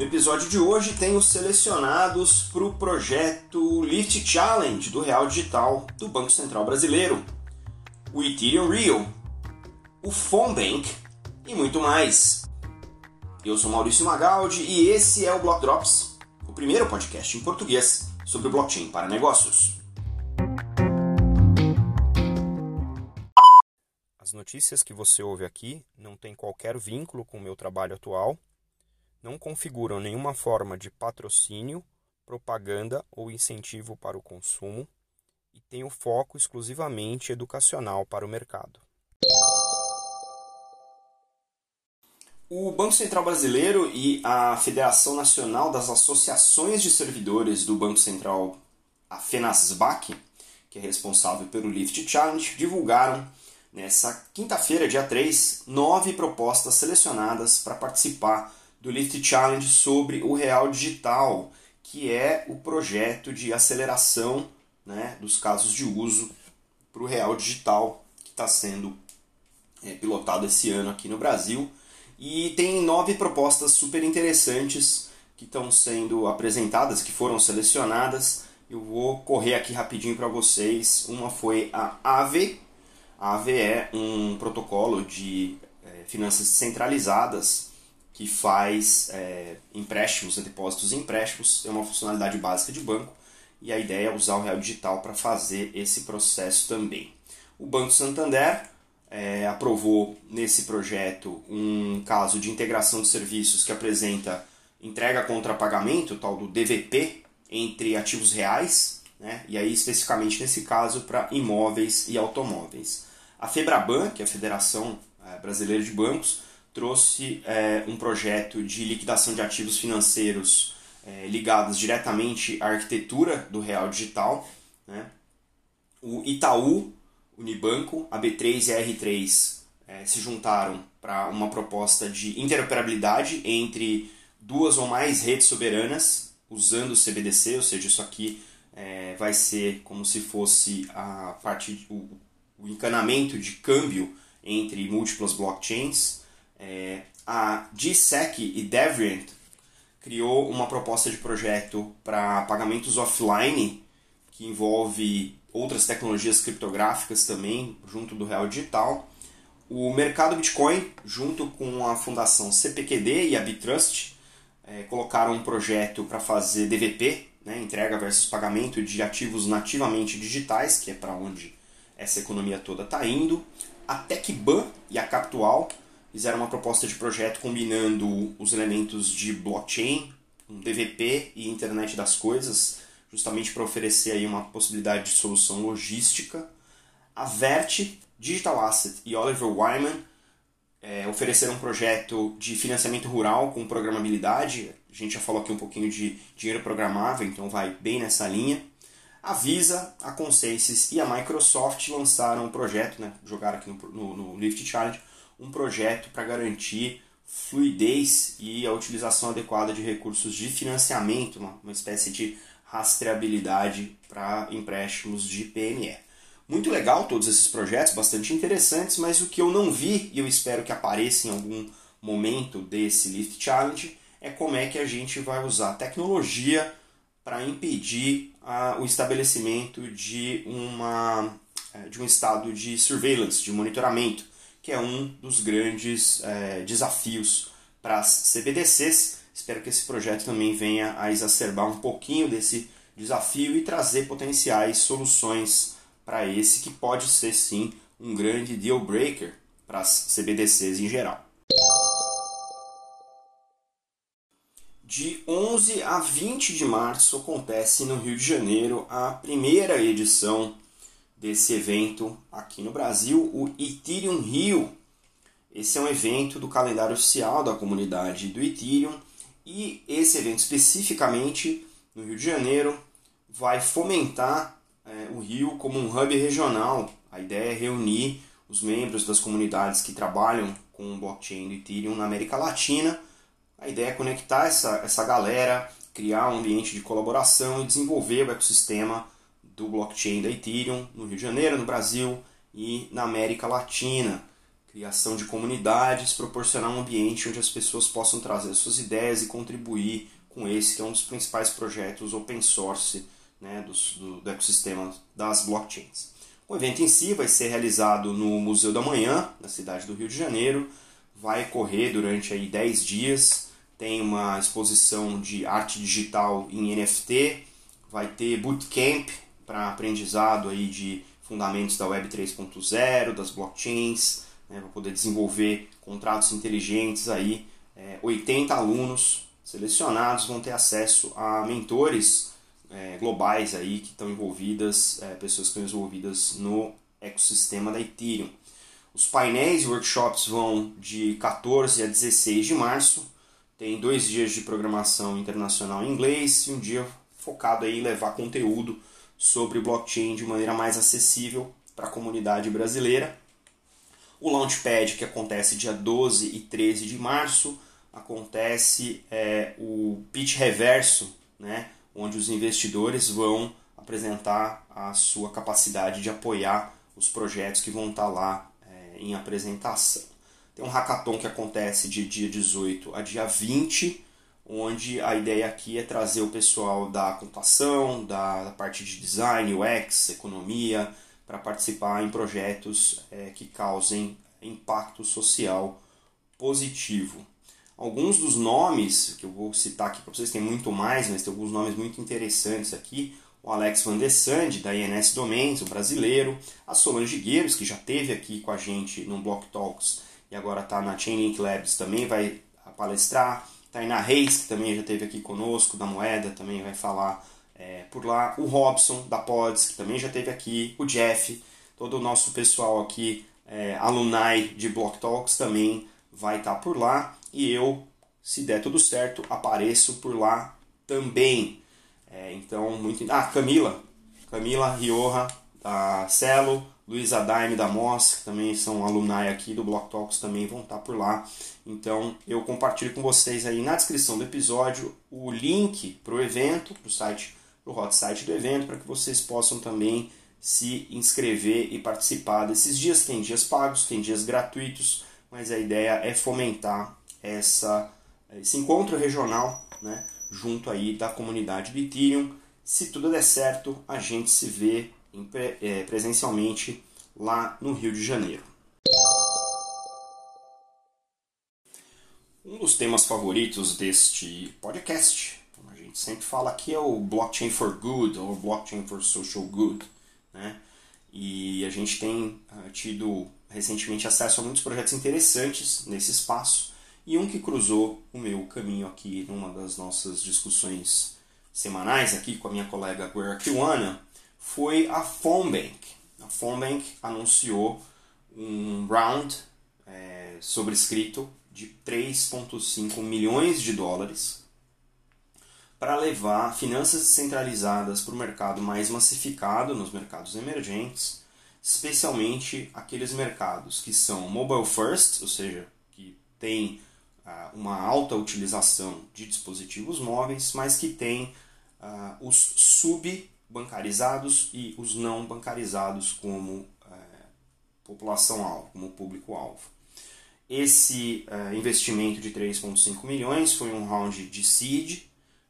No episódio de hoje tenho selecionados para o projeto Lift Challenge do Real Digital do Banco Central Brasileiro, o Ethereum Real, o Phone e muito mais. Eu sou Maurício Magaldi e esse é o Block Drops, o primeiro podcast em português sobre blockchain para negócios. As notícias que você ouve aqui não têm qualquer vínculo com o meu trabalho atual não configuram nenhuma forma de patrocínio, propaganda ou incentivo para o consumo e têm o foco exclusivamente educacional para o mercado. O Banco Central Brasileiro e a Federação Nacional das Associações de Servidores do Banco Central, a FENASBAC, que é responsável pelo Lift Challenge, divulgaram nessa quinta-feira, dia 3, nove propostas selecionadas para participar do Lift Challenge sobre o Real Digital, que é o projeto de aceleração né, dos casos de uso para o Real Digital que está sendo é, pilotado esse ano aqui no Brasil. E tem nove propostas super interessantes que estão sendo apresentadas, que foram selecionadas. Eu vou correr aqui rapidinho para vocês. Uma foi a AVE. A AVE é um protocolo de é, finanças centralizadas que faz é, empréstimos, né, depósitos e empréstimos, é uma funcionalidade básica de banco e a ideia é usar o Real Digital para fazer esse processo também. O Banco Santander é, aprovou nesse projeto um caso de integração de serviços que apresenta entrega contra pagamento, tal do DVP, entre ativos reais, né, e aí especificamente nesse caso para imóveis e automóveis. A FEBRABAN, que é a Federação é, Brasileira de Bancos, trouxe é, um projeto de liquidação de ativos financeiros é, ligados diretamente à arquitetura do real digital. Né? O Itaú, Unibanco, a B3 e a R3 é, se juntaram para uma proposta de interoperabilidade entre duas ou mais redes soberanas usando o CBDC, ou seja, isso aqui é, vai ser como se fosse a parte, o, o encanamento de câmbio entre múltiplas blockchains. É, a DSEC e Deviant criou uma proposta de projeto para pagamentos offline que envolve outras tecnologias criptográficas também, junto do Real Digital. O mercado Bitcoin, junto com a fundação CPQD e a Bitrust, é, colocaram um projeto para fazer DVP, né, entrega versus pagamento de ativos nativamente digitais, que é para onde essa economia toda está indo. A TechBan e a Capital fizeram uma proposta de projeto combinando os elementos de blockchain, um DVP e internet das coisas, justamente para oferecer aí uma possibilidade de solução logística. A Vert, Digital Asset e Oliver Wyman é, ofereceram um projeto de financiamento rural com programabilidade. A gente já falou aqui um pouquinho de dinheiro programável, então vai bem nessa linha. A Visa, a Consensys e a Microsoft lançaram um projeto, né, jogaram aqui no, no, no Lift Challenge, um projeto para garantir fluidez e a utilização adequada de recursos de financiamento, uma, uma espécie de rastreabilidade para empréstimos de PME. Muito legal todos esses projetos, bastante interessantes, mas o que eu não vi e eu espero que apareça em algum momento desse Lift Challenge é como é que a gente vai usar tecnologia para impedir o estabelecimento de, uma, eh, de um estado de surveillance, de monitoramento que é um dos grandes é, desafios para as CBDCs. Espero que esse projeto também venha a exacerbar um pouquinho desse desafio e trazer potenciais soluções para esse que pode ser sim um grande deal breaker para as CBDCs em geral. De 11 a 20 de março acontece no Rio de Janeiro a primeira edição desse evento aqui no Brasil, o Ethereum Rio. Esse é um evento do calendário oficial da comunidade do Ethereum e esse evento especificamente no Rio de Janeiro vai fomentar é, o Rio como um hub regional. A ideia é reunir os membros das comunidades que trabalham com o blockchain do Ethereum na América Latina. A ideia é conectar essa, essa galera, criar um ambiente de colaboração e desenvolver o ecossistema do blockchain da Ethereum no Rio de Janeiro, no Brasil e na América Latina. criação de comunidades, proporcionar um ambiente onde as pessoas possam trazer suas ideias e contribuir com esse que é um dos principais projetos open source né, do, do, do ecossistema das blockchains. O evento em si vai ser realizado no Museu da Manhã, na cidade do Rio de Janeiro, vai correr durante aí 10 dias, tem uma exposição de arte digital em NFT, vai ter bootcamp para aprendizado aí de fundamentos da Web 3.0, das blockchains, né, para poder desenvolver contratos inteligentes aí. É, 80 alunos selecionados vão ter acesso a mentores é, globais aí que estão envolvidas, é, pessoas que estão envolvidas no ecossistema da Ethereum. Os painéis e workshops vão de 14 a 16 de março. Tem dois dias de programação internacional em inglês e um dia focado aí em levar conteúdo sobre blockchain de maneira mais acessível para a comunidade brasileira. O Launchpad, que acontece dia 12 e 13 de março, acontece é, o pitch reverso, né, onde os investidores vão apresentar a sua capacidade de apoiar os projetos que vão estar lá é, em apresentação. Tem um hackathon que acontece de dia 18 a dia 20, onde a ideia aqui é trazer o pessoal da computação, da, da parte de design, UX, economia, para participar em projetos é, que causem impacto social positivo. Alguns dos nomes que eu vou citar aqui para vocês, tem muito mais, mas tem alguns nomes muito interessantes aqui. O Alex Van de Sande, da INS Domains, o brasileiro. A Solange Gueiros, que já teve aqui com a gente no Block Talks e agora está na Chainlink Labs, também vai palestrar. Tainá Reis, que também já esteve aqui conosco, da Moeda, também vai falar é, por lá. O Robson, da Pods, que também já esteve aqui. O Jeff, todo o nosso pessoal aqui, é, alumni de Block Talks, também vai estar tá por lá. E eu, se der tudo certo, apareço por lá também. É, então, muito. Ah, Camila. Camila Rioja, da Celo. Luiz Daime da Moss, que também são alumni aqui do Block Talks, também vão estar por lá. Então eu compartilho com vocês aí na descrição do episódio o link para o evento, para o site, para o hot site do evento, para que vocês possam também se inscrever e participar desses dias. Tem dias pagos, tem dias gratuitos, mas a ideia é fomentar essa, esse encontro regional né, junto aí da comunidade do Ethereum. Se tudo der certo, a gente se vê presencialmente lá no Rio de Janeiro. Um dos temas favoritos deste podcast, como a gente sempre fala aqui, é o Blockchain for Good ou Blockchain for Social Good. Né? E a gente tem uh, tido recentemente acesso a muitos projetos interessantes nesse espaço e um que cruzou o meu caminho aqui numa das nossas discussões semanais aqui com a minha colega Guerra Kiwana foi a Phone A Phone anunciou um round é, sobrescrito de 3,5 milhões de dólares para levar finanças descentralizadas para o mercado mais massificado nos mercados emergentes, especialmente aqueles mercados que são mobile first, ou seja, que têm uh, uma alta utilização de dispositivos móveis, mas que têm uh, os sub bancarizados e os não bancarizados como é, população-alvo, como público-alvo. Esse é, investimento de 3,5 milhões foi um round de seed,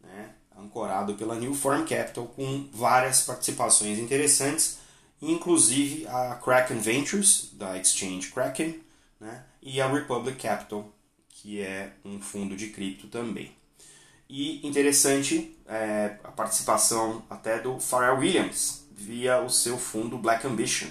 né, ancorado pela New Form Capital, com várias participações interessantes, inclusive a Kraken Ventures, da Exchange Kraken, né, e a Republic Capital, que é um fundo de cripto também. E interessante é, a participação até do Pharrell Williams via o seu fundo Black Ambition.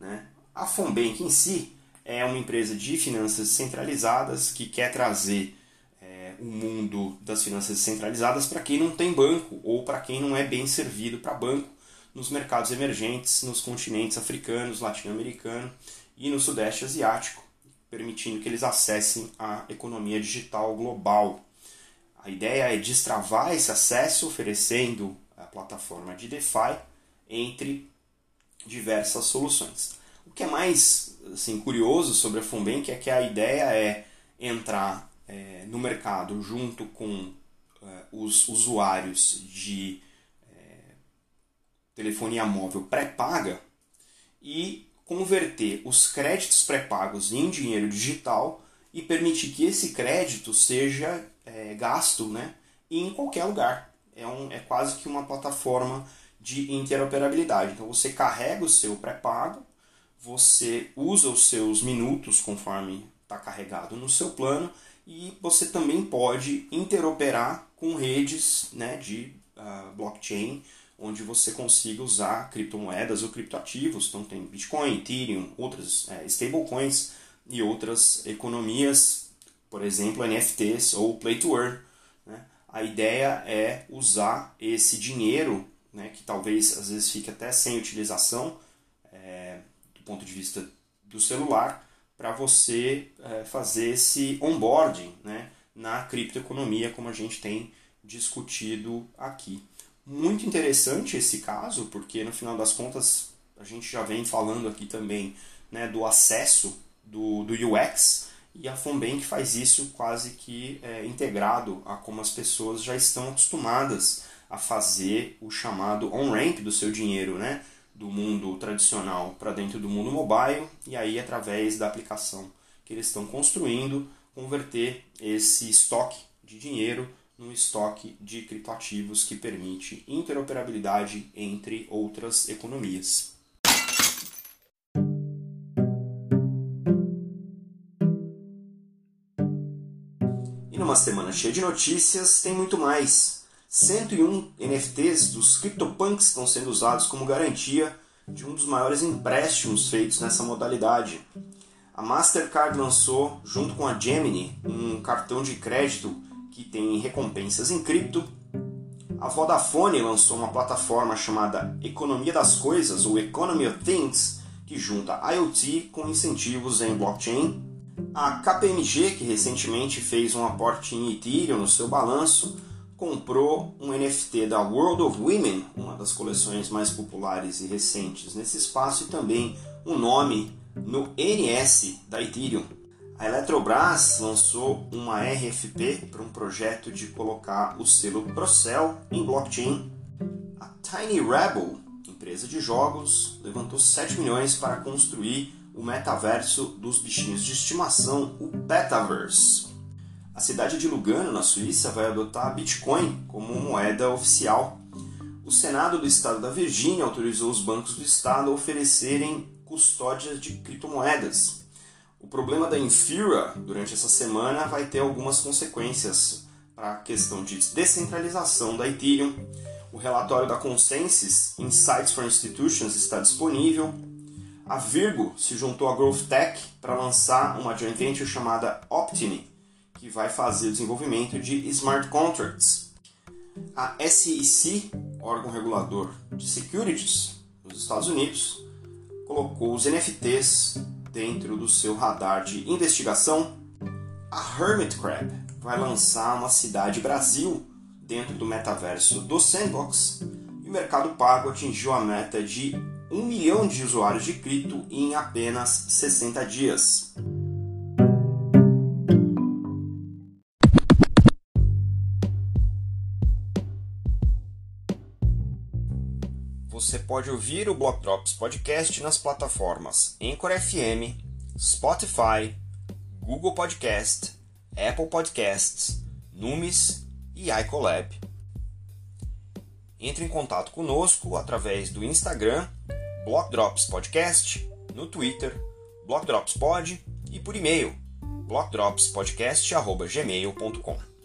Né? A Fonbank em si é uma empresa de finanças centralizadas que quer trazer é, o mundo das finanças centralizadas para quem não tem banco ou para quem não é bem servido para banco nos mercados emergentes, nos continentes africanos, latino-americano e no sudeste asiático, permitindo que eles acessem a economia digital global. A ideia é destravar esse acesso oferecendo a plataforma de DeFi entre diversas soluções. O que é mais assim, curioso sobre a Funbank é que a ideia é entrar é, no mercado junto com é, os usuários de é, telefonia móvel pré-paga e converter os créditos pré-pagos em dinheiro digital e permitir que esse crédito seja é, gasto né, em qualquer lugar. É, um, é quase que uma plataforma de interoperabilidade. Então você carrega o seu pré-pago, você usa os seus minutos conforme está carregado no seu plano e você também pode interoperar com redes né, de uh, blockchain onde você consiga usar criptomoedas ou criptoativos. Então tem Bitcoin, Ethereum, outras é, stablecoins e outras economias, por exemplo, NFTs ou Play to Earn. Né? A ideia é usar esse dinheiro, né, que talvez às vezes fique até sem utilização é, do ponto de vista do celular, para você é, fazer esse onboarding né, na criptoeconomia, como a gente tem discutido aqui. Muito interessante esse caso, porque no final das contas a gente já vem falando aqui também né, do acesso do, do UX e a Fonbank faz isso quase que é, integrado a como as pessoas já estão acostumadas a fazer o chamado on-ramp do seu dinheiro, né? do mundo tradicional para dentro do mundo mobile e aí através da aplicação que eles estão construindo converter esse estoque de dinheiro num estoque de criptoativos que permite interoperabilidade entre outras economias. E numa semana cheia de notícias, tem muito mais. 101 NFTs dos CryptoPunks estão sendo usados como garantia de um dos maiores empréstimos feitos nessa modalidade. A Mastercard lançou, junto com a Gemini, um cartão de crédito que tem recompensas em cripto. A Vodafone lançou uma plataforma chamada Economia das Coisas, ou Economy of Things, que junta IoT com incentivos em blockchain. A KPMG, que recentemente fez um aporte em Ethereum no seu balanço, comprou um NFT da World of Women, uma das coleções mais populares e recentes nesse espaço, e também um nome no NS da Ethereum. A Eletrobras lançou uma RFP para um projeto de colocar o selo Procel em blockchain. A Tiny Rebel, empresa de jogos, levantou 7 milhões para construir o metaverso dos bichinhos de estimação, o Betaverse. A cidade de Lugano, na Suíça, vai adotar Bitcoin como moeda oficial. O Senado do estado da Virgínia autorizou os bancos do estado a oferecerem custódias de criptomoedas. O problema da Infura durante essa semana vai ter algumas consequências para a questão de descentralização da Ethereum. O relatório da Consensus Insights for Institutions está disponível. A Virgo se juntou à Growth Tech para lançar uma joint venture chamada Optini, que vai fazer o desenvolvimento de smart contracts. A SEC, órgão regulador de securities dos Estados Unidos, colocou os NFTs dentro do seu radar de investigação, a Hermit Crab vai lançar uma cidade Brasil dentro do metaverso do Sandbox e o mercado pago atingiu a meta de 1 milhão de usuários de cripto em apenas 60 dias. Você pode ouvir o Block Drops Podcast nas plataformas Anchor FM, Spotify, Google Podcast, Apple Podcasts, Numis e iColab. Entre em contato conosco através do Instagram, Block Drops Podcast, no Twitter, Block Drops Pod e por e-mail, blockdropspodcast.gmail.com.